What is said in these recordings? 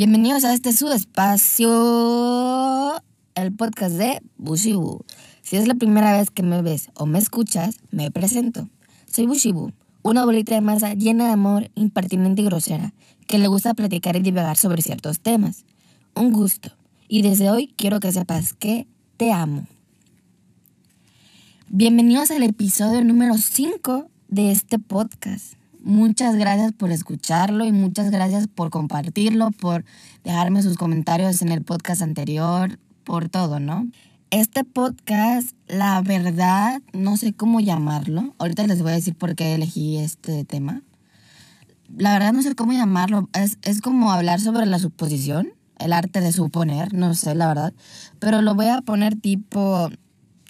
Bienvenidos a este su espacio, el podcast de Bushibu. Si es la primera vez que me ves o me escuchas, me presento. Soy Bushibu, una bolita de masa llena de amor, impertinente y grosera, que le gusta platicar y divagar sobre ciertos temas. Un gusto. Y desde hoy quiero que sepas que te amo. Bienvenidos al episodio número 5 de este podcast. Muchas gracias por escucharlo y muchas gracias por compartirlo, por dejarme sus comentarios en el podcast anterior, por todo, ¿no? Este podcast, la verdad, no sé cómo llamarlo. Ahorita les voy a decir por qué elegí este tema. La verdad no sé cómo llamarlo. Es, es como hablar sobre la suposición, el arte de suponer, no sé, la verdad. Pero lo voy a poner tipo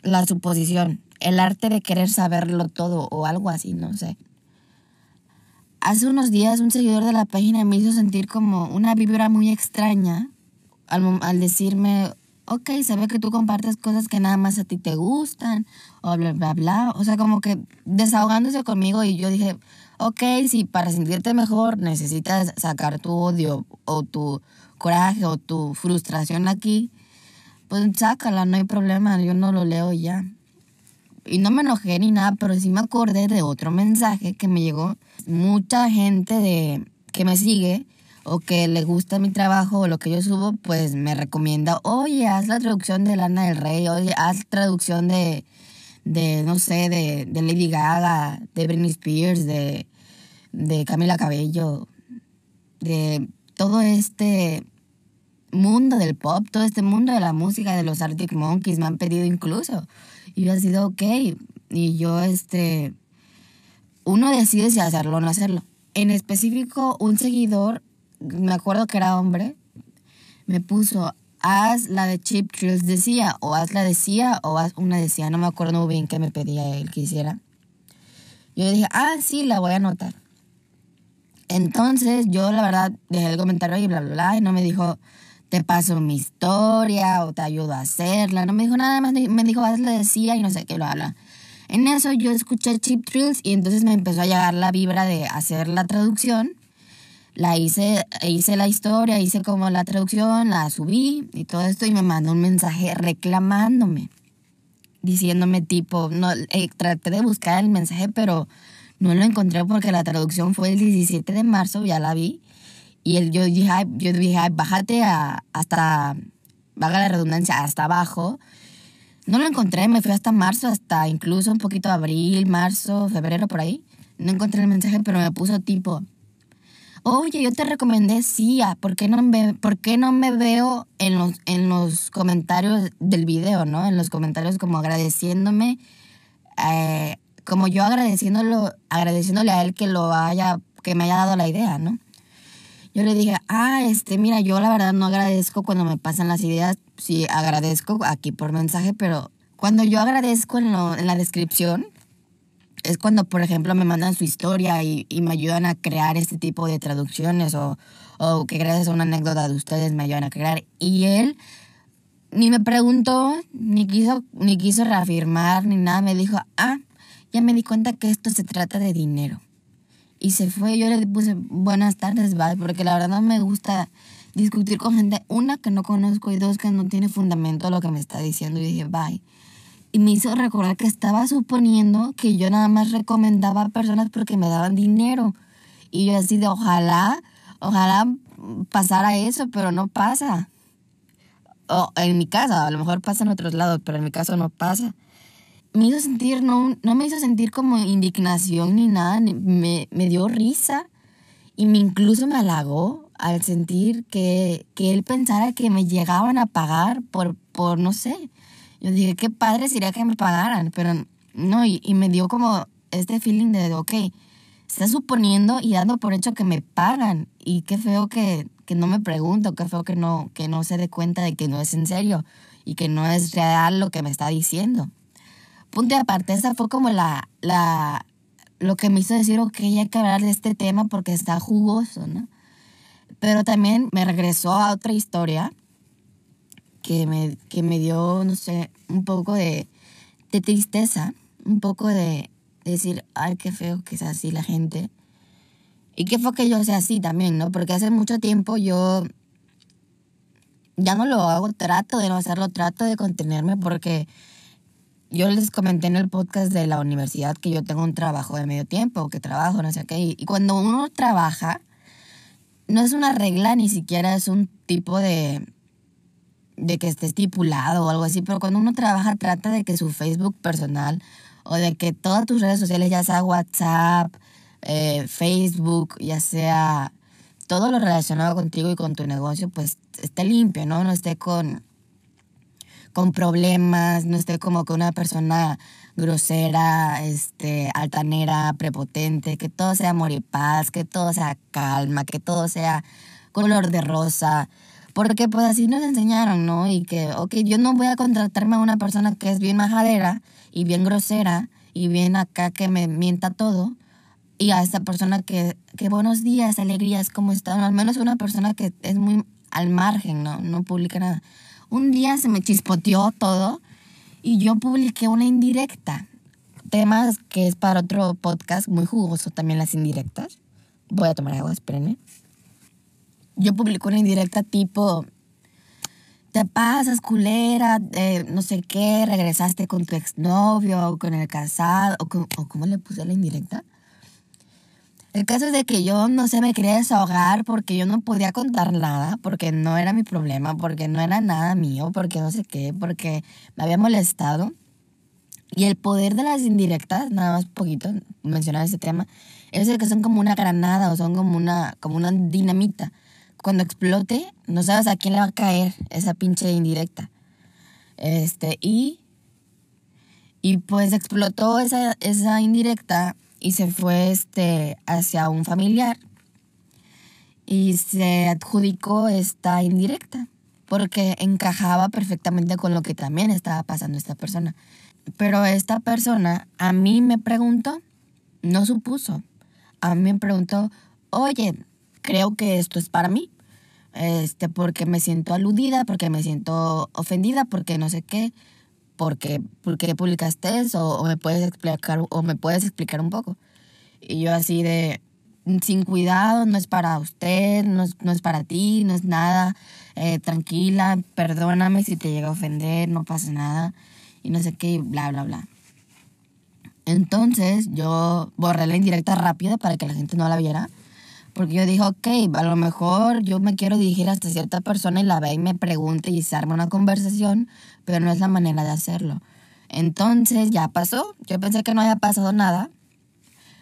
la suposición, el arte de querer saberlo todo o algo así, no sé. Hace unos días un seguidor de la página me hizo sentir como una vibra muy extraña al, decirme, ok, se ve que tú compartes cosas que nada más a ti te gustan, o bla, bla, bla. O sea, como que desahogándose conmigo y yo dije, ok, si para sentirte mejor necesitas sacar tu odio o tu coraje o tu frustración aquí, pues sácala, no hay problema, yo no lo leo ya. Y no me enojé ni nada, pero sí me acordé de otro mensaje que me llegó. Mucha gente de, que me sigue o que le gusta mi trabajo o lo que yo subo, pues me recomienda, oye, haz la traducción de Lana del Rey, oye, haz traducción de, de no sé, de, de Lady Gaga, de Britney Spears, de, de Camila Cabello, de todo este mundo del pop, todo este mundo de la música, de los Arctic Monkeys, me han pedido incluso. Y yo he sido, ok. Y yo, este, uno decide si hacerlo o no hacerlo. En específico, un seguidor, me acuerdo que era hombre, me puso, haz la de Chip Trills decía, o haz la decía, o haz una decía, no me acuerdo muy bien qué me pedía él que hiciera. Yo dije, ah, sí, la voy a anotar. Entonces, yo la verdad dejé el comentario y bla, bla, bla, y no me dijo, te paso mi historia o te ayudo a hacerla. No me dijo nada más, me dijo, le decía y no sé qué, lo habla. En eso yo escuché Chip Trills y entonces me empezó a llegar la vibra de hacer la traducción. La hice, hice la historia, hice como la traducción, la subí y todo esto y me mandó un mensaje reclamándome, diciéndome tipo, no, eh, traté de buscar el mensaje pero no lo encontré porque la traducción fue el 17 de marzo, ya la vi y él, yo dije, yo dije bájate a, hasta, vaga la redundancia, hasta abajo. No lo encontré, me fui hasta marzo, hasta incluso un poquito abril, marzo, febrero, por ahí. No encontré el mensaje, pero me puso tipo, oye, yo te recomendé CIA, ¿por qué no me, por qué no me veo en los, en los comentarios del video, ¿no? En los comentarios como agradeciéndome, eh, como yo agradeciéndolo, agradeciéndole a él que lo haya, que me haya dado la idea, ¿no? Yo le dije, ah, este, mira, yo la verdad no agradezco cuando me pasan las ideas, sí agradezco aquí por mensaje, pero cuando yo agradezco en, en la descripción, es cuando, por ejemplo, me mandan su historia y, y, me ayudan a crear este tipo de traducciones o, o que gracias a una anécdota de ustedes me ayudan a crear. Y él ni me preguntó, ni quiso, ni quiso reafirmar, ni nada. Me dijo, ah, ya me di cuenta que esto se trata de dinero y se fue. Yo le puse buenas tardes, bye, porque la verdad no me gusta discutir con gente, una, que no conozco y dos, que no tiene fundamento lo que me está diciendo. Y dije, bye. Y me hizo recordar que estaba suponiendo que yo nada más recomendaba a personas porque me daban dinero. Y yo así de, ojalá, ojalá pasara eso, pero no pasa. O en mi casa, a lo mejor pasa en otros lados, pero en mi caso no pasa me hizo sentir, no, no me hizo sentir como indignación ni nada, me, me dio risa y me incluso me halagó al sentir que, que él pensara que me llegaban a pagar por, por, no sé, yo dije, qué padre sería que me pagaran, pero no, y, y me dio como este feeling de, ok, está suponiendo y dando por hecho que me pagan. Y qué feo que, que no me pregunto, qué feo que no, que no se dé cuenta de que no es en serio y que no es real lo que me está diciendo punto y aparte, esa fue como la, la, lo que me hizo decir, ok, hay que hablar de este tema porque está jugoso, ¿no? Pero también me regresó a otra historia que me, que me dio, no sé, un poco de, de tristeza, un poco de, decir, ay, qué feo que sea así la gente. Y qué fue que yo sea así también, ¿no? Porque hace mucho tiempo yo ya no lo hago, trato de no hacerlo, trato de contenerme porque yo les comenté en el podcast de la universidad que yo tengo un trabajo de medio tiempo, que trabajo, no sé qué, y cuando uno trabaja, no es una regla, ni siquiera es un tipo de, de que esté estipulado o algo así, pero cuando uno trabaja trata de que su Facebook personal o de que todas tus redes sociales, ya sea WhatsApp, eh, Facebook, ya sea todo lo relacionado contigo y con tu negocio, pues esté limpio, ¿no? No esté con, con problemas, no esté como que una persona grosera, este, altanera, prepotente, que todo sea amor y paz, que todo sea calma, que todo sea color de rosa. Porque pues así nos enseñaron, ¿no? Y que, ok, yo no voy a contratarme a una persona que es bien majadera y bien grosera y bien acá que me mienta todo. Y a esta persona que, que buenos días, alegrías, ¿cómo están? Al menos una persona que es muy al margen, ¿no? No publica nada. Un día se me chispoteó todo y yo publiqué una indirecta. Temas que es para otro podcast muy jugoso también las indirectas. Voy a tomar agua, espérenme. Yo publiqué una indirecta tipo, te pasas, culera, eh, no sé qué, regresaste con tu exnovio, o con el casado, o, o cómo le puse la indirecta. El caso es de que yo no sé, me quería desahogar porque yo no podía contar nada, porque no era mi problema, porque no era nada mío, porque no sé qué, porque me había molestado. Y el poder de las indirectas, nada más poquito mencionar ese tema, es el que son como una granada o son como una, como una dinamita. Cuando explote, no sabes a quién le va a caer esa pinche indirecta. Este, y, y pues explotó esa, esa indirecta y se fue este, hacia un familiar y se adjudicó esta indirecta porque encajaba perfectamente con lo que también estaba pasando esta persona. Pero esta persona a mí me preguntó, no supuso, a mí me preguntó, oye, creo que esto es para mí, este, porque me siento aludida, porque me siento ofendida, porque no sé qué porque ¿por qué publicaste eso? O me puedes explicar, o me puedes explicar un poco. Y yo así de, sin cuidado, no es para usted, no es, no es para ti, no es nada, eh, tranquila, perdóname si te llega a ofender, no pasa nada, y no sé qué, bla, bla, bla. Entonces yo borré la indirecta rápido para que la gente no la viera. Porque yo dije, ok, a lo mejor yo me quiero dirigir hasta cierta persona y la ve y me pregunte y se arma una conversación, pero no es la manera de hacerlo. Entonces ya pasó. Yo pensé que no había pasado nada,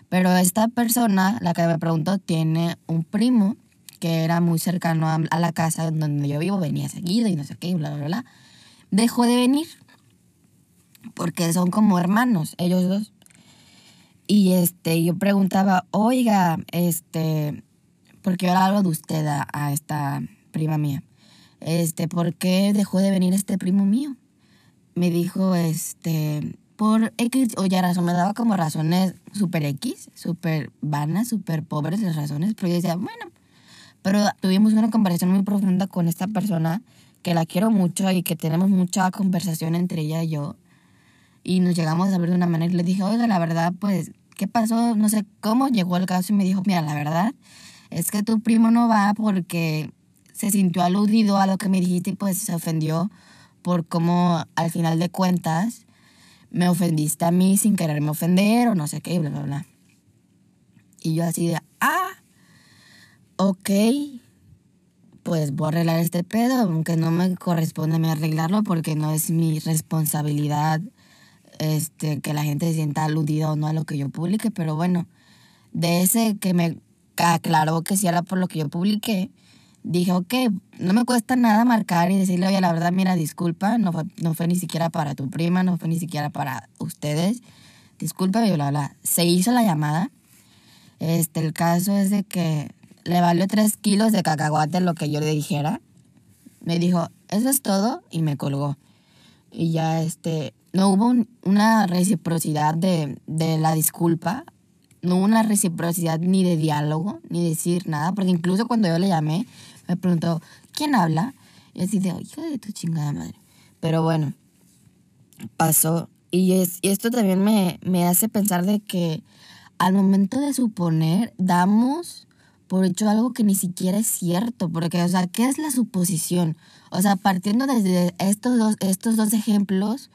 pero esta persona, la que me preguntó, tiene un primo que era muy cercano a, la casa donde yo vivo, venía seguido y no sé qué, bla, bla, bla. Dejó de venir porque son como hermanos, ellos dos. Y este, yo preguntaba, oiga, este, porque yo hablo de usted a, esta prima mía, este, ¿por qué dejó de venir este primo mío? Me dijo, este, por X o ya razón, me daba como razones super X, super vanas, super pobres las razones, pero yo decía, bueno, pero tuvimos una conversación muy profunda con esta persona que la quiero mucho y que tenemos mucha conversación entre ella y yo. Y nos llegamos a ver de una manera y le dije, oiga, la verdad, pues ¿qué pasó? No sé cómo llegó el caso y me dijo, mira, la verdad es que tu primo no va porque se sintió aludido a lo que me dijiste y pues se ofendió por cómo al final de cuentas me ofendiste a mí sin quererme ofender o no sé qué, bla, bla, bla. Y yo así de, ah, ok, pues voy a arreglar este pedo, aunque no me corresponde a mí arreglarlo porque no es mi responsabilidad este, que la gente se sienta aludida o no a lo que yo publique, pero bueno, de ese que me aclaró que si era por lo que yo publiqué, dije, ok, no me cuesta nada marcar y decirle, oye, la verdad, mira, disculpa, no fue, no fue ni siquiera para tu prima, no fue ni siquiera para ustedes, disculpa, bla, bla, bla. Se hizo la llamada. Este, el caso es de que le valió tres kilos de cacahuate lo que yo le dijera. Me dijo, eso es todo, y me colgó. Y ya, este, no hubo una reciprocidad de, la disculpa, no hubo una reciprocidad ni de diálogo, ni decir nada, porque incluso cuando yo le llamé, me preguntó, ¿quién habla? Y así de, hijo de tu chingada madre. Pero bueno, pasó. Y, es, y esto también me, me hace pensar de que al momento de suponer, damos por hecho algo que ni siquiera es cierto, porque, o sea, ¿qué es la suposición? O sea, partiendo desde estos dos, estos dos ejemplos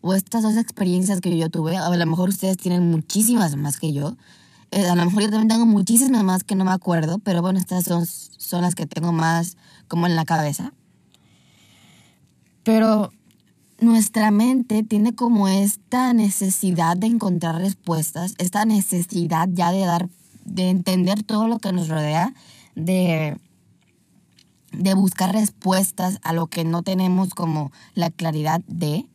o estas dos experiencias que yo tuve, a lo mejor ustedes tienen muchísimas más que yo, eh, a lo mejor yo también tengo muchísimas más que no me acuerdo, pero bueno, estas son, son las que tengo más como en la cabeza. Pero nuestra mente tiene como esta necesidad de encontrar respuestas, esta necesidad ya de dar, de entender todo lo que nos rodea, de, de buscar respuestas a lo que no tenemos como la claridad de,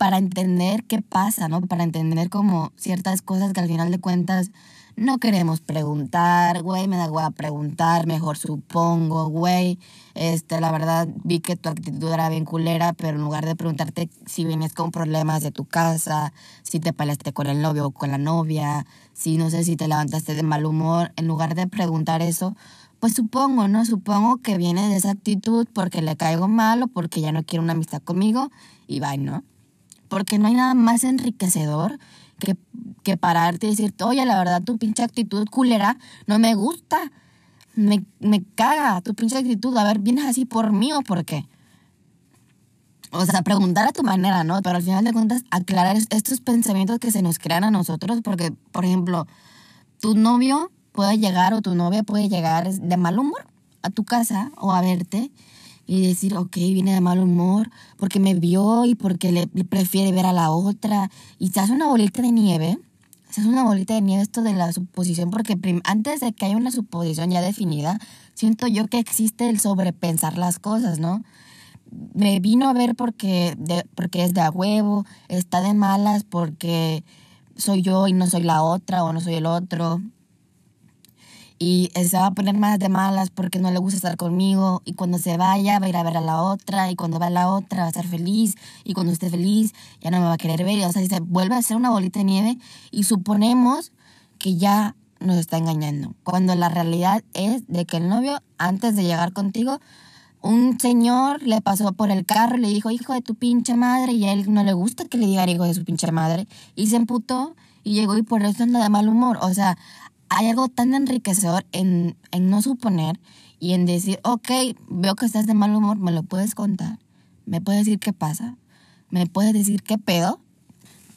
para entender qué pasa, ¿no? Para entender como ciertas cosas que al final de cuentas no queremos preguntar, güey, me da a preguntar, mejor supongo, güey, este, la verdad vi que tu actitud era bien culera, pero en lugar de preguntarte si vienes con problemas de tu casa, si te peleaste con el novio o con la novia, si no sé si te levantaste de mal humor, en lugar de preguntar eso, pues supongo, ¿no? Supongo que viene de esa actitud porque le caigo mal o porque ya no quiere una amistad conmigo y va, ¿no? Porque no hay nada más enriquecedor que, que pararte y decirte, oye, la verdad, tu pinche actitud culera no me gusta. Me, me caga tu pinche actitud. A ver, ¿vienes así por mí o por qué? O sea, preguntar a tu manera, ¿no? Pero al final de cuentas, aclarar estos pensamientos que se nos crean a nosotros, porque, por ejemplo, tu novio puede llegar o tu novia puede llegar de mal humor a tu casa o a verte y decir, ok, viene de mal humor porque me vio y porque le, prefiere ver a la otra. Y se hace una bolita de nieve. Se hace una bolita de nieve esto de la suposición porque antes de que haya una suposición ya definida, siento yo que existe el sobrepensar las cosas, ¿no? Me vino a ver porque, de, porque es de a huevo, está de malas porque soy yo y no soy la otra o no soy el otro y se va a poner más de malas porque no le gusta estar conmigo y cuando se vaya va a ir a ver a la otra y cuando va a la otra va a estar feliz y cuando esté feliz ya no me va a querer ver. o sea, se vuelve a hacer una bolita de nieve y suponemos que ya nos está engañando. Cuando la realidad es de que el novio, antes de llegar contigo, un señor le pasó por el carro y le dijo, hijo de tu pinche madre, y a él no le gusta que le diga hijo de su pinche madre, y se emputó y llegó y por eso anda de mal humor. O sea, hay algo tan enriquecedor en, no suponer y en decir, ok, veo que estás de mal humor, me lo puedes contar, me puedes decir qué pasa, me puedes decir qué pedo,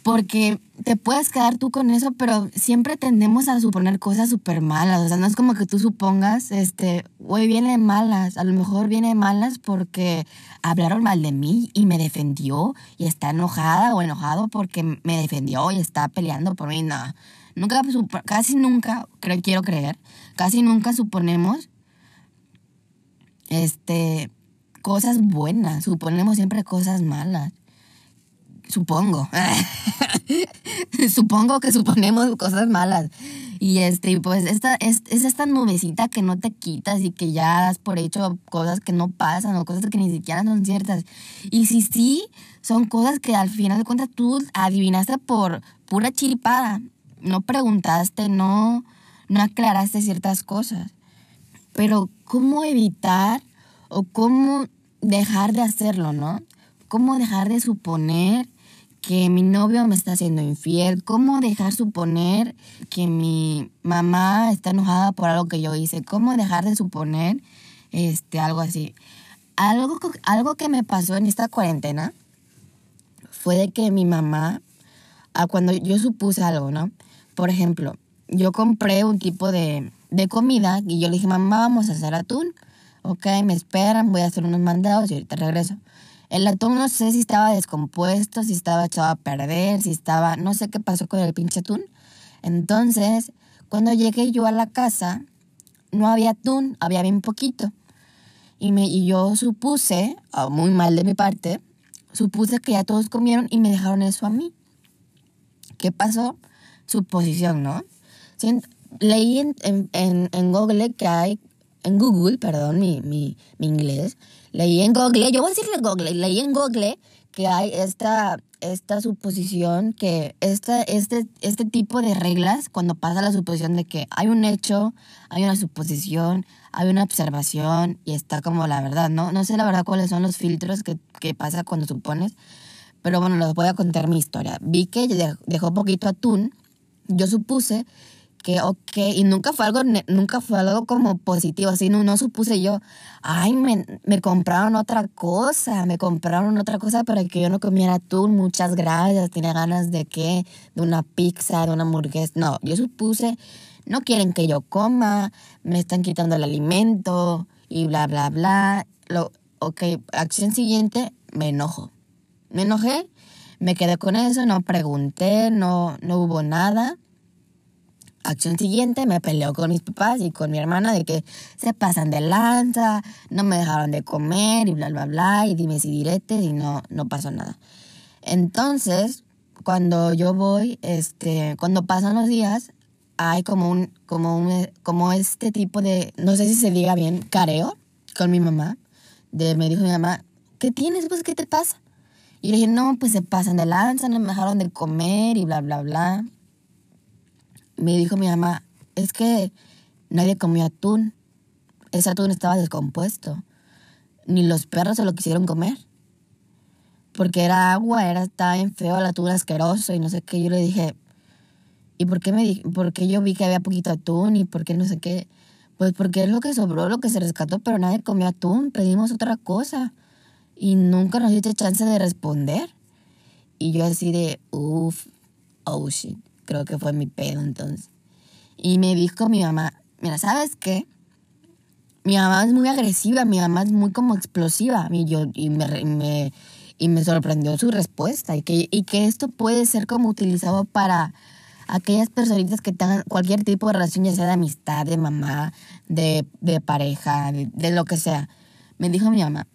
porque te puedes quedar tú con eso, pero siempre tendemos a suponer cosas súper malas, o sea, no es como que tú supongas, este, güey, viene malas, a lo mejor viene malas porque hablaron mal de mí y me defendió y está enojada o enojado porque me defendió y está peleando por mí, no Nunca, casi nunca, creo, quiero creer, casi nunca suponemos este, cosas buenas, suponemos siempre cosas malas. Supongo. Supongo que suponemos cosas malas. Y este, pues esta, es, es, esta nubecita que no te quitas y que ya das por hecho cosas que no pasan o cosas que ni siquiera son ciertas. Y si sí, son cosas que al final de cuentas tú adivinaste por pura chiripada no preguntaste, no, no aclaraste ciertas cosas. Pero ¿cómo evitar o cómo dejar de hacerlo, no? ¿Cómo dejar de suponer que mi novio me está haciendo infiel? ¿Cómo dejar suponer que mi mamá está enojada por algo que yo hice? ¿Cómo dejar de suponer este, algo así? Algo, algo que me pasó en esta cuarentena fue de que mi mamá, ah, cuando yo supuse algo, ¿no? Por ejemplo, yo compré un tipo de, comida y yo le dije, mamá, vamos a hacer atún. Ok, me esperan, voy a hacer unos mandados y ahorita regreso. El atún no sé si estaba descompuesto, si estaba echado a perder, si estaba, no sé qué pasó con el pinche atún. Entonces, cuando llegué yo a la casa, no había atún, había bien poquito. Y, me, y yo supuse, muy mal de mi parte, supuse que ya todos comieron y me dejaron eso a mí. ¿Qué pasó? Suposición, ¿no? Leí en, en, en, Google que hay, en Google, perdón, mi, mi, mi inglés, leí en Google, yo voy a decirle Google, leí en Google que hay esta, esta suposición, que esta, este, este tipo de reglas, cuando pasa la suposición de que hay un hecho, hay una suposición, hay una observación y está como la verdad, ¿no? No sé la verdad cuáles son los filtros que, que pasa cuando supones, pero bueno, les voy a contar mi historia. Vi que dejó poquito atún yo supuse que, ok, y nunca fue algo, nunca fue algo como positivo, así no, no supuse yo, ay, me, me compraron otra cosa, me compraron otra cosa para que yo no comiera atún, muchas gracias, tenía ganas de qué, de una pizza, de una hamburguesa, no, yo supuse, no quieren que yo coma, me están quitando el alimento y bla, bla, bla, lo, ok, acción siguiente, me enojo, me enojé, me quedé con eso, no pregunté, no, no hubo nada acción siguiente me peleó con mis papás y con mi hermana de que se pasan de lanza, no me dejaron de comer y bla, bla, bla, y dime si diretes y no, no pasó nada. Entonces, cuando yo voy, este, cuando pasan los días, hay como un, como un, como este tipo de, no sé si se diga bien, careo con mi mamá. De, me dijo mi mamá, ¿qué tienes? Pues, ¿qué te pasa? Y le dije, no, pues se pasan de lanza, no me dejaron de comer y bla, bla, bla me dijo mi mamá, es que nadie comió atún. Ese atún estaba descompuesto. Ni los perros se lo quisieron comer. Porque era agua, era, estaba bien feo, el atún asqueroso y no sé qué. Yo le dije, ¿y por qué, me, por qué yo vi que había poquito atún y por qué no sé qué? Pues porque es lo que sobró, lo que se rescató, pero nadie comió atún. Pedimos otra cosa. Y nunca nos diste chance de responder. Y yo así de, uff, oh shit creo que fue mi pedo entonces. Y me dijo mi mamá, mira, ¿sabes qué? Mi mamá es muy agresiva, mi mamá es muy como explosiva. Y, yo, y, me, y me sorprendió su respuesta. Y que, y que esto puede ser como utilizado para aquellas personitas que tengan cualquier tipo de relación, ya sea de amistad, de mamá, de, de pareja, de, de, lo que sea. Me dijo mi mamá,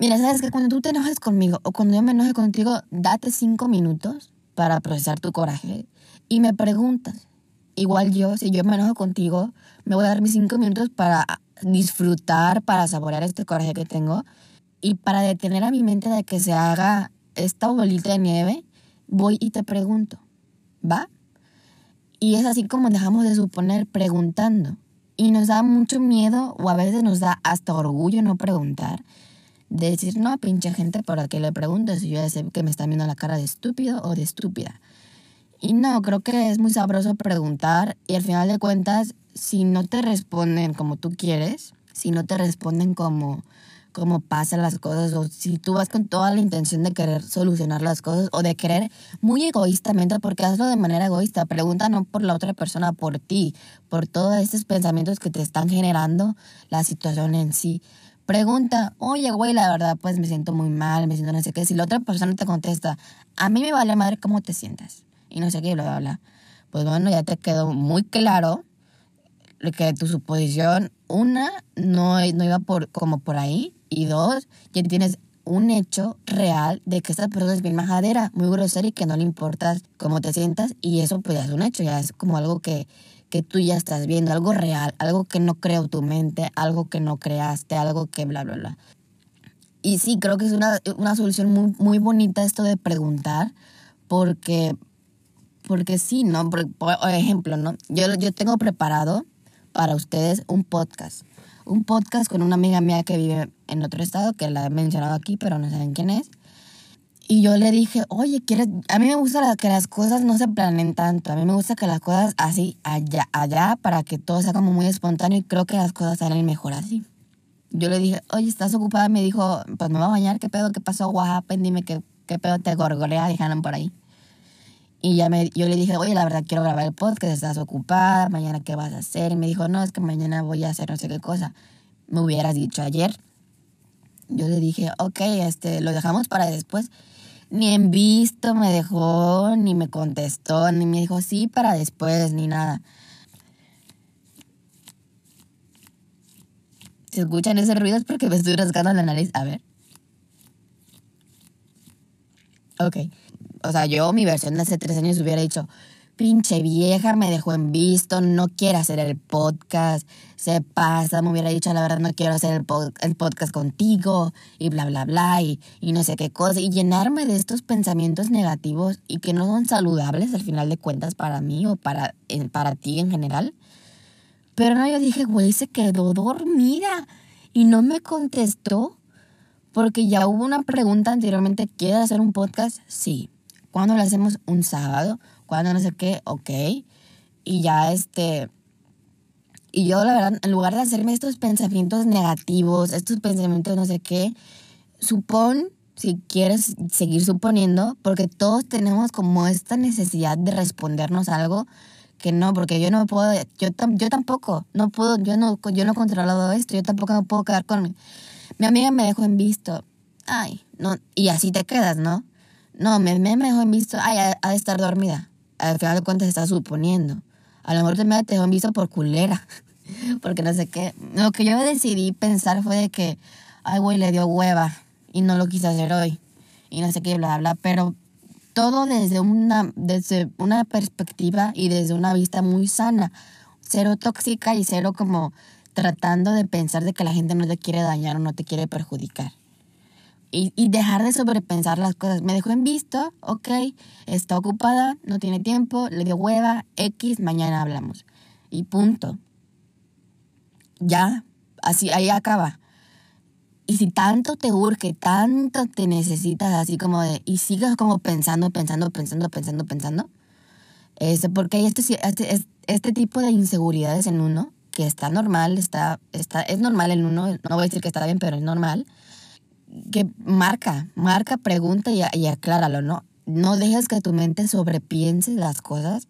mira, ¿sabes que Cuando tú te enojes conmigo o cuando yo me enoje contigo, date cinco minutos para procesar tu coraje y me preguntas, igual yo, si yo me enojo contigo, me voy a dar mis cinco minutos para disfrutar, para saborear este coraje que tengo y para detener a mi mente de que se haga esta bolita de nieve, voy y te pregunto, ¿va? Y es así como dejamos de suponer preguntando. Y nos da mucho miedo o a veces nos da hasta orgullo no preguntar. De decir, no, pinche gente, ¿para qué le pregunto si yo ya sé que me está viendo la cara de estúpido o de estúpida? Y no, creo que es muy sabroso preguntar y al final de cuentas, si no te responden como tú quieres, si no te responden como, como pasan las cosas, o si tú vas con toda la intención de querer solucionar las cosas o de querer muy egoístamente, porque hazlo de manera egoísta, pregunta no por la otra persona, por ti, por todos estos pensamientos que te están generando la situación en sí. Pregunta, oye, güey, la verdad, pues me siento muy mal, me siento no sé qué. Si la otra persona te contesta, a mí me vale madre cómo te sientas y no sé qué, bla, bla, bla. Pues bueno, ya te quedó muy claro que tu suposición, una, no, no iba por, como por ahí, y dos, ya tienes un hecho real de que esta persona es bien majadera, muy grosera y que no le importa cómo te sientas, y eso pues ya es un hecho, ya es como algo que, que tú ya estás viendo, algo real, algo que no creó tu mente, algo que no creaste, algo que bla, bla, bla. Y sí, creo que es una, una solución muy, muy bonita esto de preguntar, porque porque sí, ¿no? Por, ejemplo, ¿no? Yo, yo tengo preparado para ustedes un podcast. Un podcast con una amiga mía que vive en otro estado, que la he mencionado aquí, pero no saben quién es. Y yo le dije, oye, ¿quieres? A mí me gusta que las cosas no se planeen tanto. A mí me gusta que las cosas así, allá, allá, para que todo sea como muy espontáneo y creo que las cosas salen mejor así. Yo le dije, oye, ¿estás ocupada? Me dijo, pues me voy a bañar, ¿qué pedo? ¿Qué pasó? What Dime qué, qué pedo te gorgolea, dijeron por ahí. Y ya me, yo le dije, oye, la verdad quiero grabar el podcast, estás ocupada, mañana qué vas a hacer. Y me dijo, no, es que mañana voy a hacer no sé qué cosa. Me hubieras dicho ayer. Yo le dije, ok, este, lo dejamos para después. Ni en visto me dejó, ni me contestó, ni me dijo sí para después, ni nada. Si escuchan ese ruido es porque me estoy rascando la nariz. A ver. Ok o sea, yo mi versión de hace tres años hubiera dicho, pinche vieja, me dejó en visto, no quiere hacer el podcast, se pasa, me hubiera dicho, la verdad, no quiero hacer el, podcast contigo, y bla, bla, bla, y, y, no sé qué cosa, y llenarme de estos pensamientos negativos y que no son saludables al final de cuentas para mí o para, para ti en general. Pero no, yo dije, güey, se quedó dormida y no me contestó porque ya hubo una pregunta anteriormente, ¿quieres hacer un podcast? Sí. ¿Cuándo lo hacemos? Un sábado. ¿Cuándo no sé qué? Ok. Y ya este... Y yo, la verdad, en lugar de hacerme estos pensamientos negativos, estos pensamientos no sé qué, supón, si quieres seguir suponiendo, porque todos tenemos como esta necesidad de respondernos algo que no, porque yo no puedo, yo, yo tampoco, no puedo, yo no, yo no he controlado esto, yo tampoco me puedo quedar con... Mi amiga me dejó en visto, ay, no, y así te quedas, ¿no? No, me, me dejó en visto, ay, ha, de estar dormida. Al final de cuentas está suponiendo. A lo mejor te me dejó en visto por culera, porque no sé qué. Lo que yo decidí pensar fue de que, ay, güey, le dio hueva y no lo quise hacer hoy. Y no sé qué, bla, bla, pero todo desde una, desde una perspectiva y desde una vista muy sana. Cero tóxica y cero como tratando de pensar de que la gente no te quiere dañar o no te quiere perjudicar. Y, dejar de sobrepensar las cosas. Me dejó en visto, ok, está ocupada, no tiene tiempo, le dio hueva, X, mañana hablamos. Y punto. Ya, así, ahí acaba. Y si tanto te urge, tanto te necesitas, así como de, y sigas como pensando, pensando, pensando, pensando, pensando, es porque hay este, este, este tipo de inseguridades en uno que está normal, está, está, es normal en uno, no voy a decir que está bien, pero es normal, que marca, marca, pregunta y, y acláralo, ¿no? No dejes que tu mente sobrepiense las cosas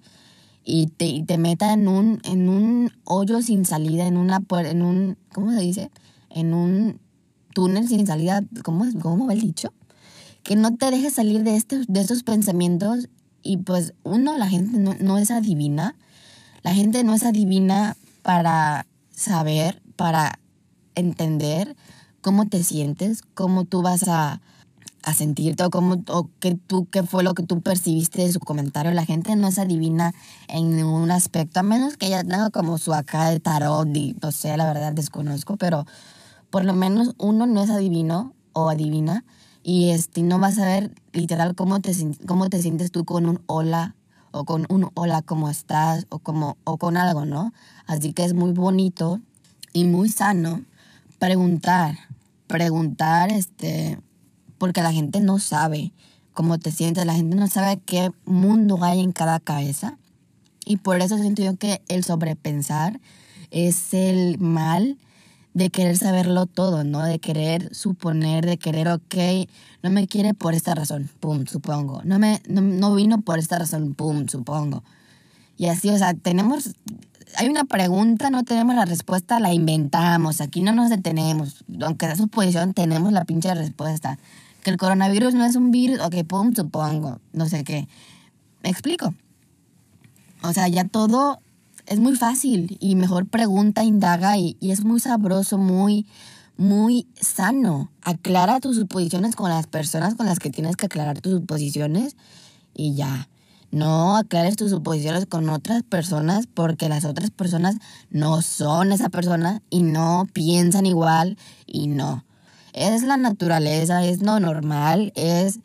y te, y te meta en un, en un hoyo sin salida, en una, en un, ¿cómo se dice? En un túnel sin salida, ¿cómo, cómo va el dicho? Que no te dejes salir de, este, de estos pensamientos y pues uno, la gente no, no es adivina, la gente no es adivina para saber, para entender cómo te sientes, cómo tú vas a, a sentirte o, cómo, o qué, tú, qué fue lo que tú percibiste de su comentario. La gente no es adivina en ningún aspecto, a menos que ella tenga como su acá de tarot y no sé, la verdad desconozco, pero por lo menos uno no es adivino o adivina y este, no vas a ver literal cómo te, cómo te sientes tú con un hola o con un hola, ¿cómo estás? O, como, o con algo, ¿no? Así que es muy bonito y muy sano preguntar, preguntar, este, porque la gente no sabe cómo te sientes, la gente no sabe qué mundo hay en cada cabeza. Y por eso siento yo que el sobrepensar es el mal de querer saberlo todo, ¿no? De querer suponer, de querer, ok, no me quiere por esta razón, pum, supongo. No, me, no, vino por esta razón, pum, supongo. Y así, o sea, tenemos, hay una pregunta, no tenemos la respuesta, la inventamos, aquí no nos detenemos. Aunque sea suposición, tenemos la pinche respuesta. Que el coronavirus no es un virus, ok, pum, supongo, no sé qué. ¿Me explico? O sea, ya todo es muy fácil y mejor pregunta, indaga y, es muy sabroso, muy, muy sano. Aclara tus suposiciones con las personas con las que tienes que aclarar tus suposiciones y ya. No aclares tus suposiciones con otras personas porque las otras personas no son esa persona y no piensan igual y no. Es la naturaleza, es lo normal, es...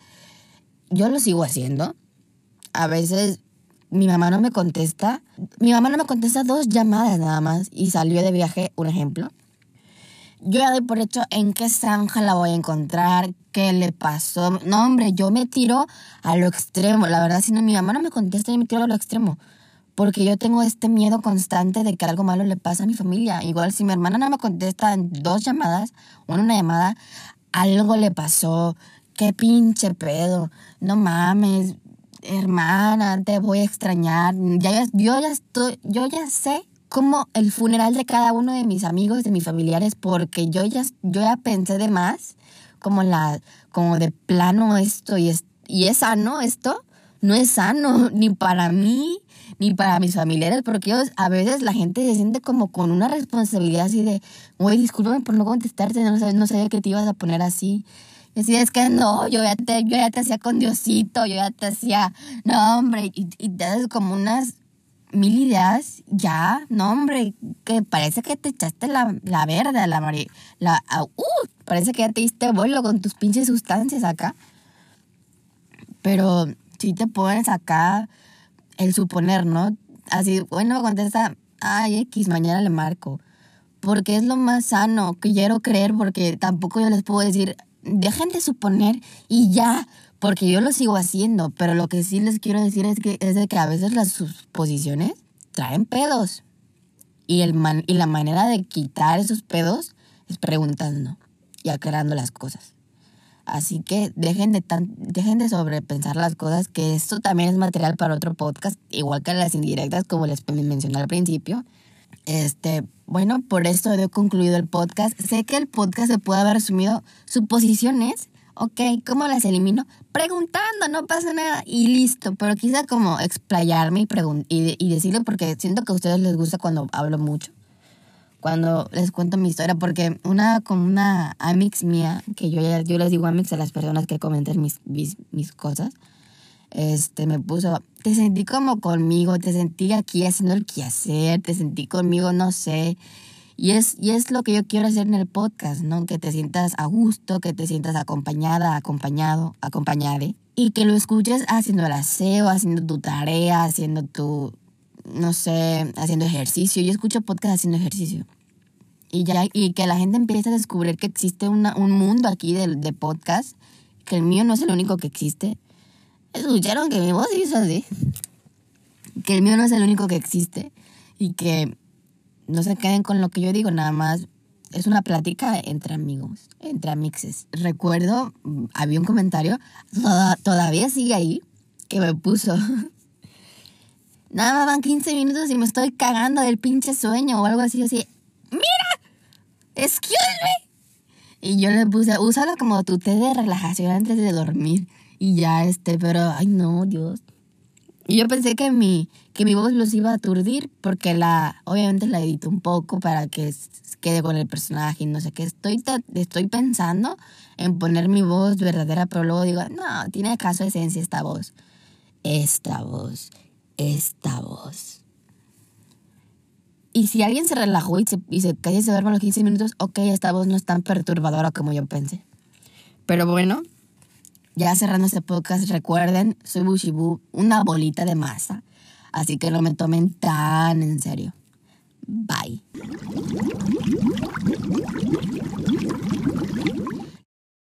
Yo lo sigo haciendo. A veces mi mamá no me contesta. Mi mamá no me contesta dos llamadas nada más y salió de viaje, un ejemplo. Yo ya doy por hecho en qué zanja la voy a encontrar, qué le pasó. No, hombre, yo me tiro a lo extremo. La verdad, si no, mi mamá no me contesta, yo me tiro a lo extremo. Porque yo tengo este miedo constante de que algo malo le pase a mi familia. Igual si mi hermana no me contesta en dos llamadas en una llamada, algo le pasó. Qué pinche pedo. No mames hermana, te voy a extrañar. Ya, yo, ya estoy, yo ya sé cómo el funeral de cada uno de mis amigos, de mis familiares, porque yo ya, yo ya pensé de más, como, la, como de plano esto y es, y es sano esto. No es sano ni para mí ni para mis familiares, porque a veces la gente se siente como con una responsabilidad así de, güey, discúlpame por no contestarte, no sabía, no sabía que te ibas a poner así. Y es que no, yo ya te, yo ya te hacía con Diosito, yo ya te hacía, no, hombre, y, y te das como unas mil ideas, ya, no, hombre, que parece que te echaste la, la verde, la la, uh, parece que ya te diste vuelo con tus pinches sustancias acá. Pero si te pones acá el suponer, ¿no? Así, bueno, contesta, ay, X, mañana le marco. Porque es lo más sano que quiero creer, porque tampoco yo les puedo decir, dejen de suponer y ya, porque yo lo sigo haciendo, pero lo que sí les quiero decir es que es de que a veces las suposiciones traen pedos. Y, el man, y la manera de quitar esos pedos es preguntando y aclarando las cosas. Así que dejen de, tan, dejen de sobrepensar las cosas, que esto también es material para otro podcast, igual que las indirectas, como les mencioné al principio. Este, bueno, por esto he concluido el podcast. Sé que el podcast se puede haber resumido suposiciones. Ok, ¿cómo las elimino? Preguntando, no pasa nada y listo. Pero quise como explayarme y, y, y decirlo porque siento que a ustedes les gusta cuando hablo mucho cuando les cuento mi historia, porque una como una amix mía, que yo, yo les digo amix a las personas que comentan mis, mis, cosas, este, me puso, te sentí como conmigo, te sentí aquí haciendo el quehacer, te sentí conmigo, no sé. Y es, y es lo que yo quiero hacer en el podcast, ¿no? Que te sientas a gusto, que te sientas acompañada, acompañado, acompañade. Y que lo escuches haciendo el aseo, haciendo tu tarea, haciendo tu, no sé, haciendo ejercicio. Yo escucho podcast haciendo ejercicio y, ya, y que la gente empiece a descubrir que existe una, un mundo aquí de, de podcast, que el mío no es el único que existe. Escucharon que mi voz hizo así. Que el mío no es el único que existe y que no se queden con lo que yo digo, nada más es una plática entre amigos, entre amixes. Recuerdo, había un comentario, todavía sigue ahí, que me puso. Nada más van 15 minutos y me estoy cagando del pinche sueño o algo así, así. ¡Mira! excuse. Y yo le puse, úsalo como tu té de relajación antes de dormir. Y ya, este, pero, ay no, Dios. Y yo pensé que mi, que mi voz los iba a aturdir porque la, obviamente la edito un poco para que quede con el personaje y no sé qué. Estoy, estoy pensando en poner mi voz verdadera, pero luego digo, no, tiene caso esencia esta voz. Esta voz, esta voz. Y si alguien se relajó y se, y se cayó y se duerme a los 15 minutos, ok, esta voz no es tan perturbadora como yo pensé. Pero bueno, ya cerrando este podcast, recuerden, soy Bushibu, una bolita de masa. Así que no me tomen tan en serio. Bye.